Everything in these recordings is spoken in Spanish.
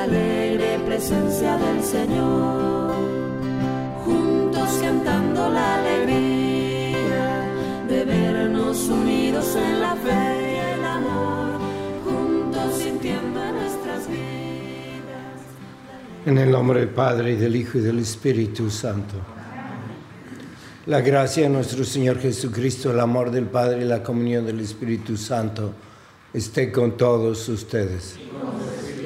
La alegre presencia del Señor. Juntos cantando la alegría de vernos unidos en la fe y el amor, juntos sintiendo en nuestras vidas. En el nombre del Padre, y del Hijo, y del Espíritu Santo. La gracia de nuestro Señor Jesucristo, el amor del Padre y la comunión del Espíritu Santo esté con todos ustedes.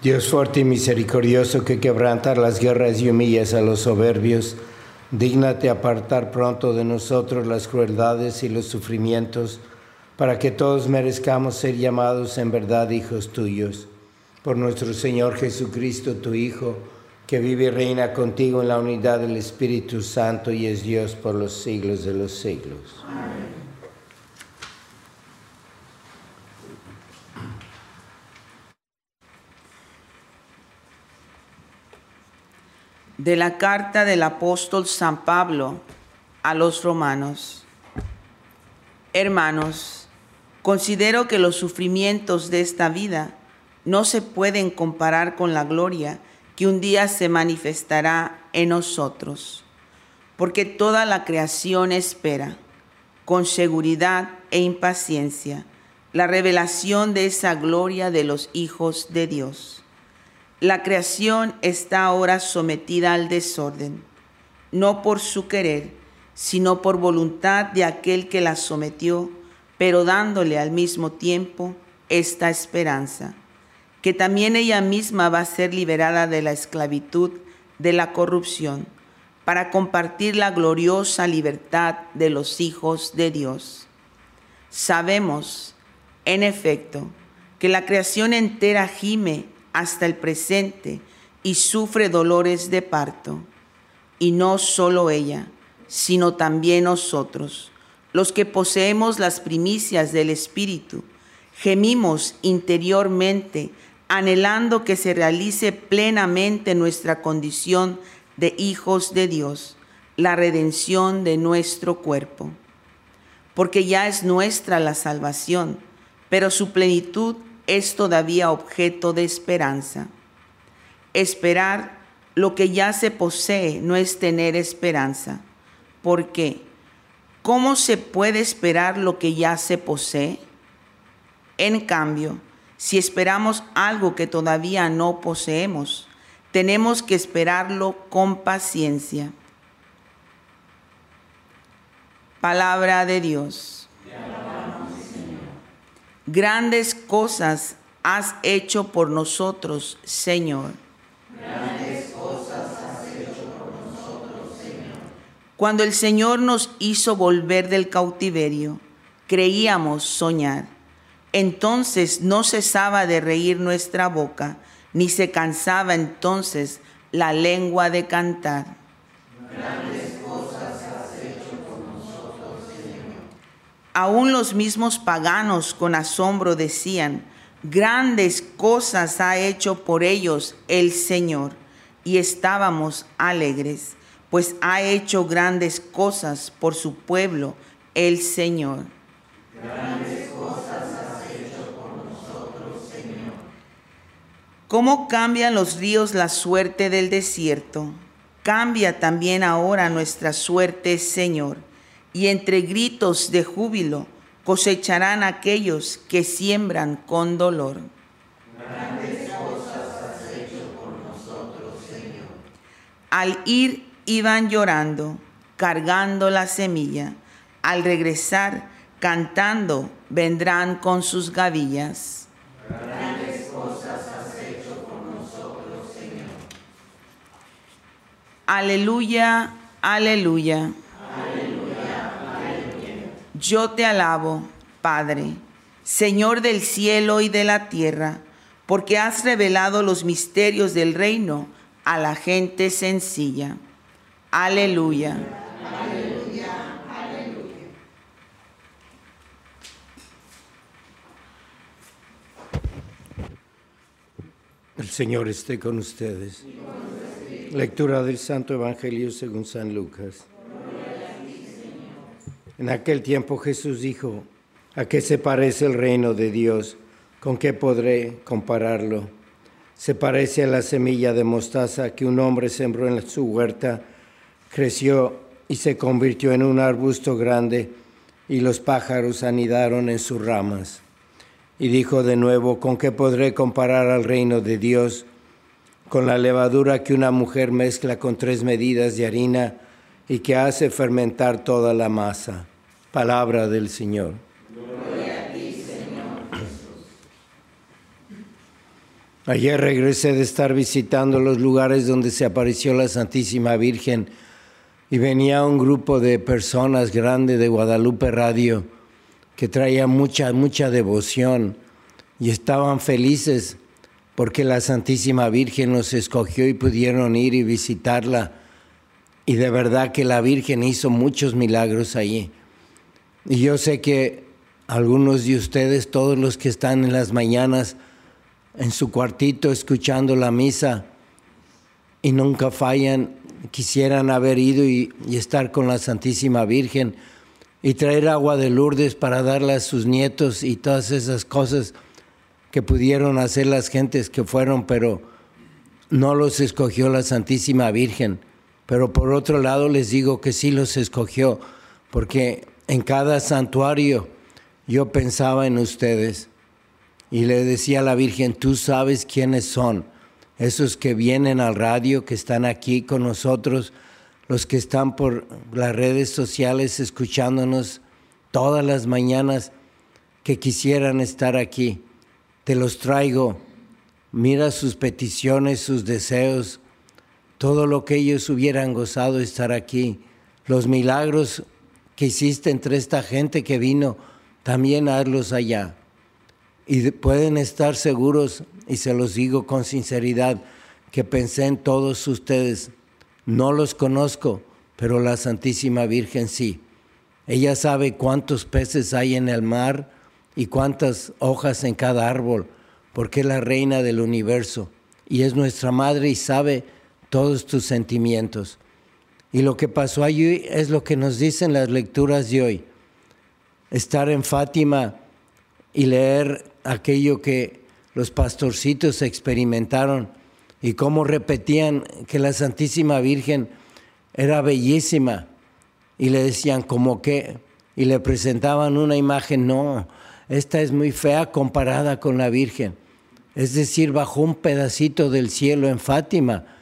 Dios fuerte y misericordioso que quebrantas las guerras y humillas a los soberbios, dígnate apartar pronto de nosotros las crueldades y los sufrimientos, para que todos merezcamos ser llamados en verdad hijos tuyos. Por nuestro Señor Jesucristo, tu Hijo, que vive y reina contigo en la unidad del Espíritu Santo y es Dios por los siglos de los siglos. De la carta del apóstol San Pablo a los romanos. Hermanos, considero que los sufrimientos de esta vida no se pueden comparar con la gloria que un día se manifestará en nosotros, porque toda la creación espera con seguridad e impaciencia la revelación de esa gloria de los hijos de Dios. La creación está ahora sometida al desorden, no por su querer, sino por voluntad de aquel que la sometió, pero dándole al mismo tiempo esta esperanza, que también ella misma va a ser liberada de la esclavitud de la corrupción, para compartir la gloriosa libertad de los hijos de Dios. Sabemos, en efecto, que la creación entera gime hasta el presente y sufre dolores de parto. Y no solo ella, sino también nosotros, los que poseemos las primicias del Espíritu, gemimos interiormente, anhelando que se realice plenamente nuestra condición de hijos de Dios, la redención de nuestro cuerpo. Porque ya es nuestra la salvación, pero su plenitud es todavía objeto de esperanza. Esperar lo que ya se posee no es tener esperanza. ¿Por qué? ¿Cómo se puede esperar lo que ya se posee? En cambio, si esperamos algo que todavía no poseemos, tenemos que esperarlo con paciencia. Palabra de Dios. Grandes cosas has hecho por nosotros, Señor. Grandes cosas has hecho por nosotros, Señor. Cuando el Señor nos hizo volver del cautiverio, creíamos soñar. Entonces no cesaba de reír nuestra boca, ni se cansaba entonces la lengua de cantar. Grandes cosas has hecho por nosotros, Señor. Aún los mismos paganos con asombro decían, grandes cosas ha hecho por ellos el Señor. Y estábamos alegres, pues ha hecho grandes cosas por su pueblo el Señor. Grandes cosas has hecho por nosotros, Señor. ¿Cómo cambian los ríos la suerte del desierto? Cambia también ahora nuestra suerte, Señor. Y entre gritos de júbilo cosecharán aquellos que siembran con dolor. Grandes cosas has hecho por nosotros, Señor. Al ir iban llorando, cargando la semilla. Al regresar, cantando, vendrán con sus gavillas. Grandes cosas has hecho por nosotros, Señor. Aleluya, aleluya. Yo te alabo, Padre, Señor del cielo y de la tierra, porque has revelado los misterios del reino a la gente sencilla. Aleluya. El Señor esté con ustedes. Lectura del Santo Evangelio según San Lucas. En aquel tiempo Jesús dijo, ¿a qué se parece el reino de Dios? ¿Con qué podré compararlo? Se parece a la semilla de mostaza que un hombre sembró en su huerta, creció y se convirtió en un arbusto grande y los pájaros anidaron en sus ramas. Y dijo de nuevo, ¿con qué podré comparar al reino de Dios? Con la levadura que una mujer mezcla con tres medidas de harina y que hace fermentar toda la masa. Palabra del Señor. Ayer regresé de estar visitando los lugares donde se apareció la Santísima Virgen y venía un grupo de personas grande de Guadalupe Radio que traía mucha, mucha devoción y estaban felices porque la Santísima Virgen los escogió y pudieron ir y visitarla. Y de verdad que la Virgen hizo muchos milagros allí. Y yo sé que algunos de ustedes, todos los que están en las mañanas en su cuartito escuchando la misa y nunca fallan, quisieran haber ido y, estar con la Santísima Virgen y traer agua de Lourdes para darle a sus nietos y todas esas cosas que pudieron hacer las gentes que fueron, pero no los escogió la Santísima Virgen. Pero por otro lado les digo que sí los escogió, porque en cada santuario yo pensaba en ustedes y le decía a la Virgen, tú sabes quiénes son, esos que vienen al radio, que están aquí con nosotros, los que están por las redes sociales escuchándonos todas las mañanas, que quisieran estar aquí. Te los traigo, mira sus peticiones, sus deseos, todo lo que ellos hubieran gozado estar aquí, los milagros que hiciste entre esta gente que vino, también hazlos allá. Y pueden estar seguros, y se los digo con sinceridad, que pensé en todos ustedes. No los conozco, pero la Santísima Virgen sí. Ella sabe cuántos peces hay en el mar y cuántas hojas en cada árbol, porque es la reina del universo y es nuestra madre y sabe todos tus sentimientos. Y lo que pasó allí es lo que nos dicen las lecturas de hoy. Estar en Fátima y leer aquello que los pastorcitos experimentaron y cómo repetían que la Santísima Virgen era bellísima y le decían como que y le presentaban una imagen, no, esta es muy fea comparada con la Virgen. Es decir, bajó un pedacito del cielo en Fátima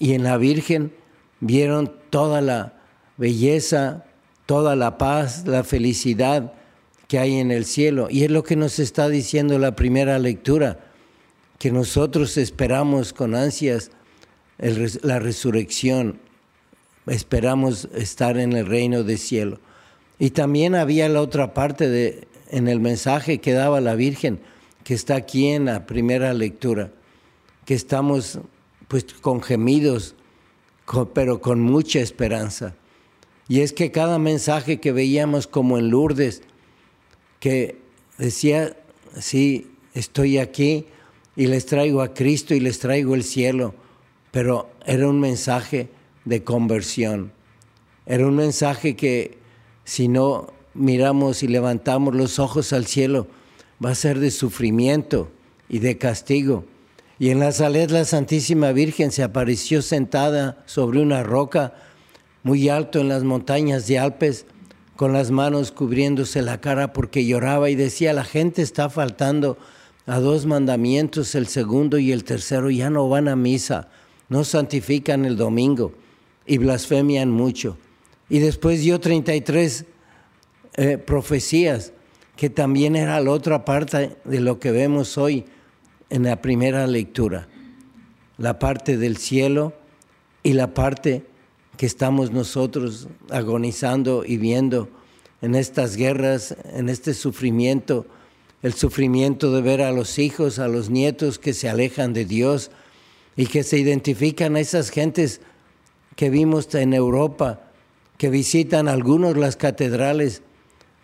y en la Virgen vieron toda la belleza, toda la paz, la felicidad que hay en el cielo. Y es lo que nos está diciendo la primera lectura, que nosotros esperamos con ansias la resurrección, esperamos estar en el reino del cielo. Y también había la otra parte de, en el mensaje que daba la Virgen, que está aquí en la primera lectura, que estamos pues con gemidos, pero con mucha esperanza. Y es que cada mensaje que veíamos como en Lourdes, que decía, sí, estoy aquí y les traigo a Cristo y les traigo el cielo, pero era un mensaje de conversión. Era un mensaje que si no miramos y levantamos los ojos al cielo, va a ser de sufrimiento y de castigo. Y en la Salet la Santísima Virgen se apareció sentada sobre una roca muy alto en las montañas de Alpes, con las manos cubriéndose la cara porque lloraba y decía, la gente está faltando a dos mandamientos, el segundo y el tercero ya no van a misa, no santifican el domingo y blasfemian mucho. Y después dio 33 eh, profecías, que también era la otra parte de lo que vemos hoy en la primera lectura, la parte del cielo y la parte que estamos nosotros agonizando y viendo en estas guerras, en este sufrimiento, el sufrimiento de ver a los hijos, a los nietos que se alejan de Dios y que se identifican a esas gentes que vimos en Europa, que visitan algunos las catedrales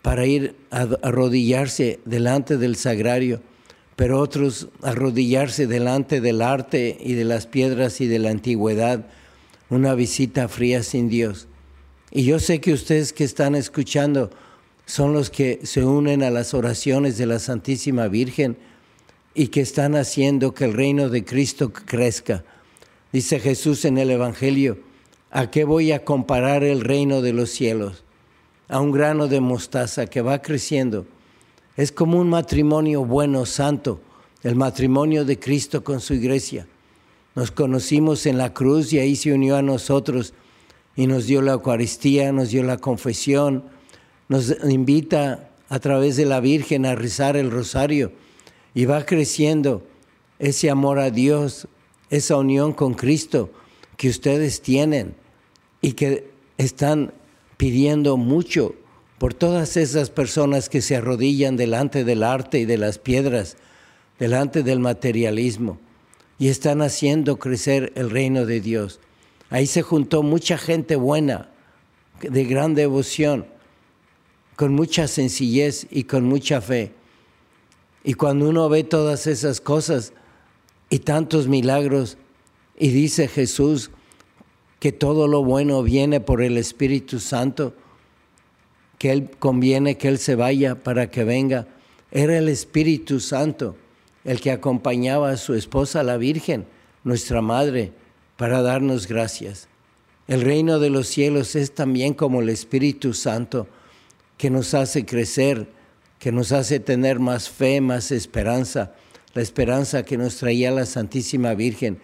para ir a arrodillarse delante del sagrario, pero otros arrodillarse delante del arte y de las piedras y de la antigüedad una visita fría sin Dios. Y yo sé que ustedes que están escuchando son los que se unen a las oraciones de la Santísima Virgen y que están haciendo que el reino de Cristo crezca. Dice Jesús en el Evangelio, ¿a qué voy a comparar el reino de los cielos? A un grano de mostaza que va creciendo. Es como un matrimonio bueno, santo, el matrimonio de Cristo con su iglesia. Nos conocimos en la cruz y ahí se unió a nosotros y nos dio la Eucaristía, nos dio la confesión, nos invita a través de la Virgen a rezar el rosario y va creciendo ese amor a Dios, esa unión con Cristo que ustedes tienen y que están pidiendo mucho por todas esas personas que se arrodillan delante del arte y de las piedras, delante del materialismo y están haciendo crecer el reino de Dios. Ahí se juntó mucha gente buena, de gran devoción, con mucha sencillez y con mucha fe. Y cuando uno ve todas esas cosas y tantos milagros, y dice Jesús que todo lo bueno viene por el Espíritu Santo, que Él conviene que Él se vaya para que venga, era el Espíritu Santo el que acompañaba a su esposa, la Virgen, nuestra Madre, para darnos gracias. El reino de los cielos es también como el Espíritu Santo que nos hace crecer, que nos hace tener más fe, más esperanza, la esperanza que nos traía la Santísima Virgen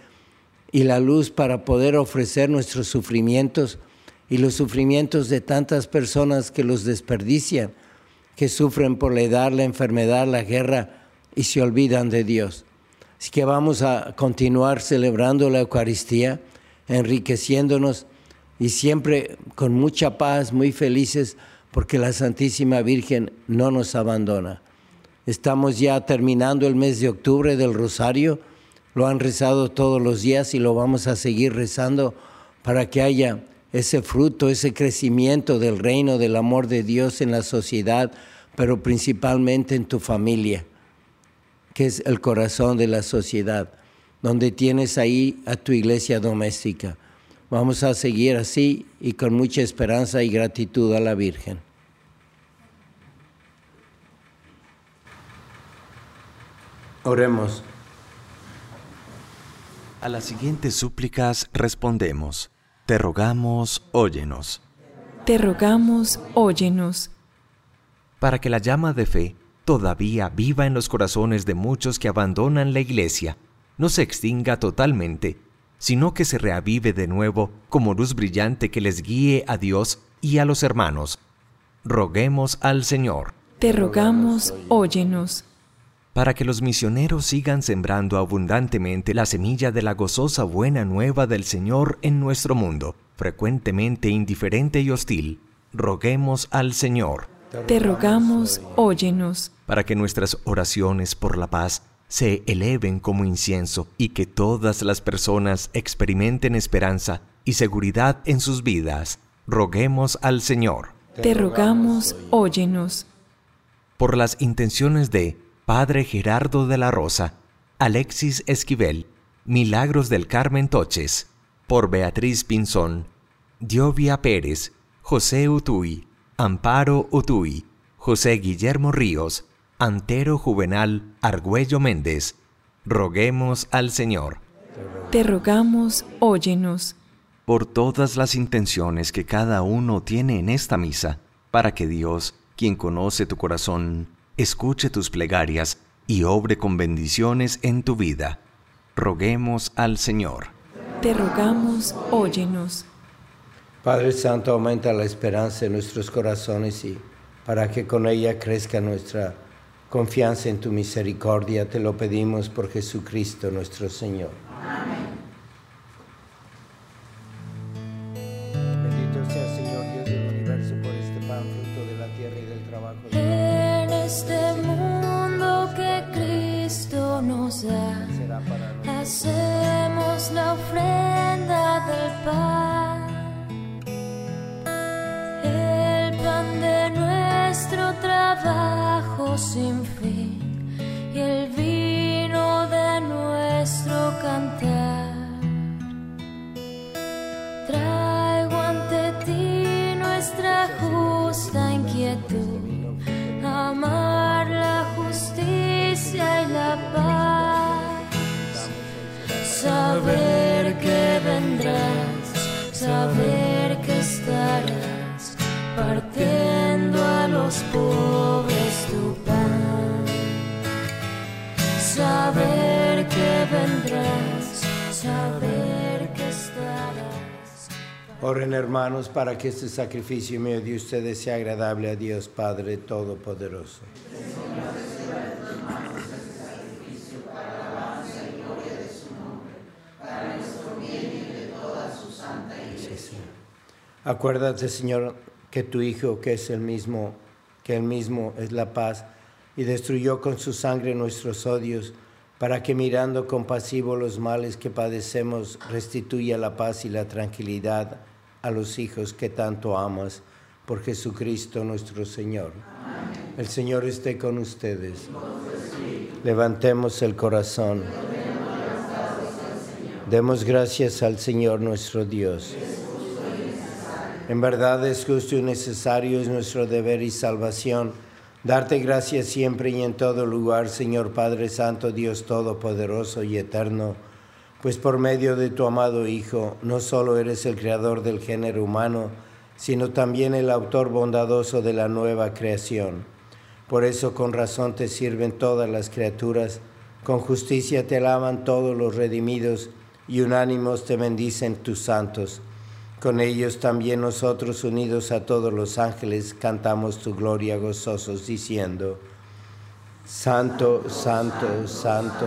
y la luz para poder ofrecer nuestros sufrimientos y los sufrimientos de tantas personas que los desperdician, que sufren por la edad, la enfermedad, la guerra, y se olvidan de Dios. Así que vamos a continuar celebrando la Eucaristía, enriqueciéndonos y siempre con mucha paz, muy felices, porque la Santísima Virgen no nos abandona. Estamos ya terminando el mes de octubre del Rosario, lo han rezado todos los días y lo vamos a seguir rezando para que haya ese fruto, ese crecimiento del reino, del amor de Dios en la sociedad, pero principalmente en tu familia que es el corazón de la sociedad, donde tienes ahí a tu iglesia doméstica. Vamos a seguir así y con mucha esperanza y gratitud a la Virgen. – Oremos. A las siguientes súplicas respondemos. Te rogamos, óyenos. Te rogamos, óyenos. Para que la llama de fe, todavía viva en los corazones de muchos que abandonan la iglesia, no se extinga totalmente, sino que se reavive de nuevo como luz brillante que les guíe a Dios y a los hermanos. Roguemos al Señor. Te rogamos, óyenos. Para que los misioneros sigan sembrando abundantemente la semilla de la gozosa buena nueva del Señor en nuestro mundo, frecuentemente indiferente y hostil, roguemos al Señor. Te rogamos, óyenos. Para que nuestras oraciones por la paz se eleven como incienso y que todas las personas experimenten esperanza y seguridad en sus vidas, roguemos al Señor. Te rogamos, óyenos. Por las intenciones de Padre Gerardo de la Rosa, Alexis Esquivel, Milagros del Carmen Toches, por Beatriz Pinzón, Diovia Pérez, José Utuy, Amparo Utuy, José Guillermo Ríos, Antero Juvenal Argüello Méndez, roguemos al Señor. Te rogamos, óyenos. Por todas las intenciones que cada uno tiene en esta misa, para que Dios, quien conoce tu corazón, escuche tus plegarias y obre con bendiciones en tu vida. Roguemos al Señor. Te rogamos, óyenos. Padre Santo, aumenta la esperanza en nuestros corazones y para que con ella crezca nuestra confianza en tu misericordia, te lo pedimos por Jesucristo nuestro Señor. Amén. Saber que vendrás, saber Oren hermanos para que este sacrificio mío de ustedes sea agradable a Dios Padre Todopoderoso. Acuérdate, Señor, que tu Hijo, que es el mismo, que el mismo es la paz, y destruyó con su sangre nuestros odios, para que mirando compasivo los males que padecemos, restituya la paz y la tranquilidad a los hijos que tanto amas, por Jesucristo nuestro Señor. El Señor esté con ustedes. Levantemos el corazón. Demos gracias al Señor nuestro Dios. En verdad es justo y necesario, es nuestro deber y salvación. Darte gracias siempre y en todo lugar, Señor Padre Santo, Dios Todopoderoso y Eterno, pues por medio de tu amado Hijo, no solo eres el creador del género humano, sino también el autor bondadoso de la nueva creación. Por eso con razón te sirven todas las criaturas, con justicia te alaban todos los redimidos, y unánimos te bendicen tus santos. Con ellos también nosotros, unidos a todos los ángeles, cantamos tu gloria gozosos, diciendo, Santo, Santo, Santo,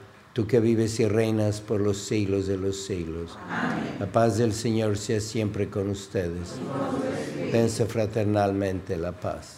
tú que vives y reinas por los siglos de los siglos. Amén. La paz del Señor sea siempre con ustedes. Dense fraternalmente la paz.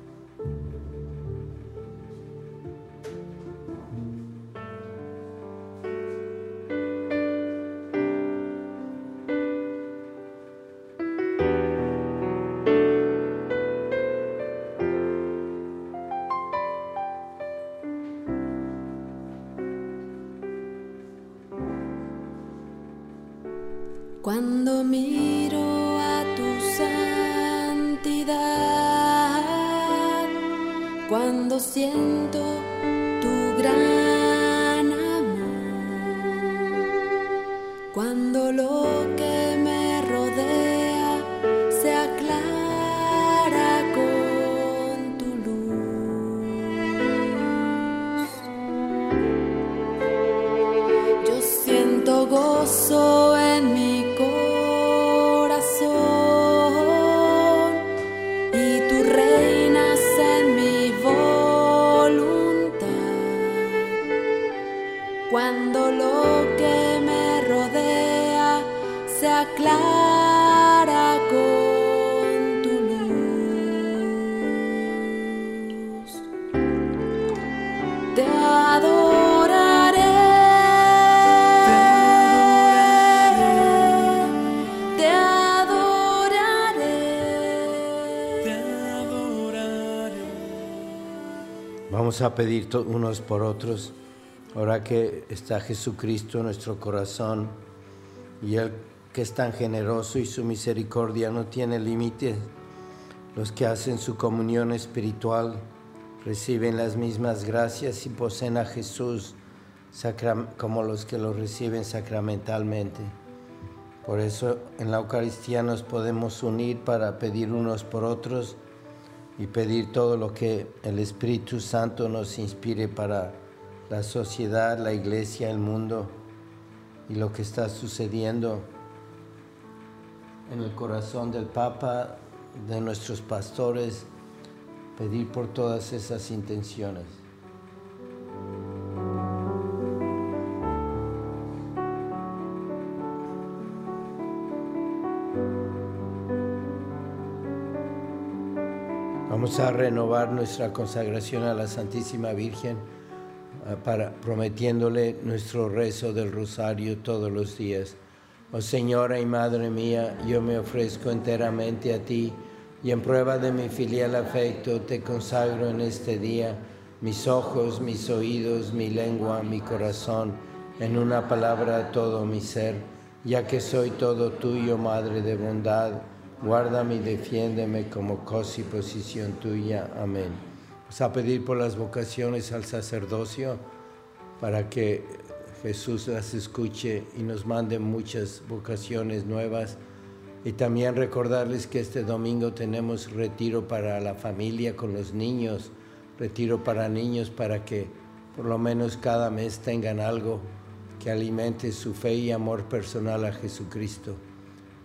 Cuando siento tu gran Vamos a pedir unos por otros, ahora que está Jesucristo en nuestro corazón y Él que es tan generoso y su misericordia no tiene límites. Los que hacen su comunión espiritual reciben las mismas gracias y poseen a Jesús como los que lo reciben sacramentalmente. Por eso en la Eucaristía nos podemos unir para pedir unos por otros y pedir todo lo que el Espíritu Santo nos inspire para la sociedad, la iglesia, el mundo y lo que está sucediendo en el corazón del Papa, de nuestros pastores, pedir por todas esas intenciones. A renovar nuestra consagración a la Santísima Virgen ah, para prometiéndole nuestro rezo del rosario todos los días. Oh Señora y Madre mía, yo me ofrezco enteramente a ti y en prueba de mi filial afecto te consagro en este día mis ojos, mis oídos, mi lengua, mi corazón, en una palabra todo mi ser, ya que soy todo tuyo, Madre de bondad. Guárdame y defiéndeme como cosa y posición tuya. Amén. Vamos a pedir por las vocaciones al sacerdocio para que Jesús las escuche y nos mande muchas vocaciones nuevas. Y también recordarles que este domingo tenemos retiro para la familia con los niños, retiro para niños para que por lo menos cada mes tengan algo que alimente su fe y amor personal a Jesucristo.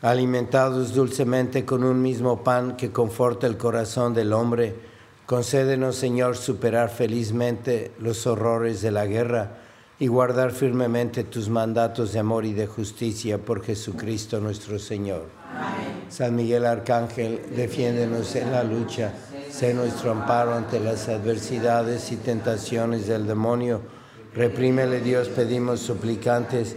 Alimentados dulcemente con un mismo pan que conforta el corazón del hombre, concédenos, Señor, superar felizmente los horrores de la guerra y guardar firmemente tus mandatos de amor y de justicia por Jesucristo nuestro Señor. Amén. San Miguel Arcángel, defiéndenos en la lucha, sé nuestro amparo ante las adversidades y tentaciones del demonio. Reprímele Dios, pedimos suplicantes,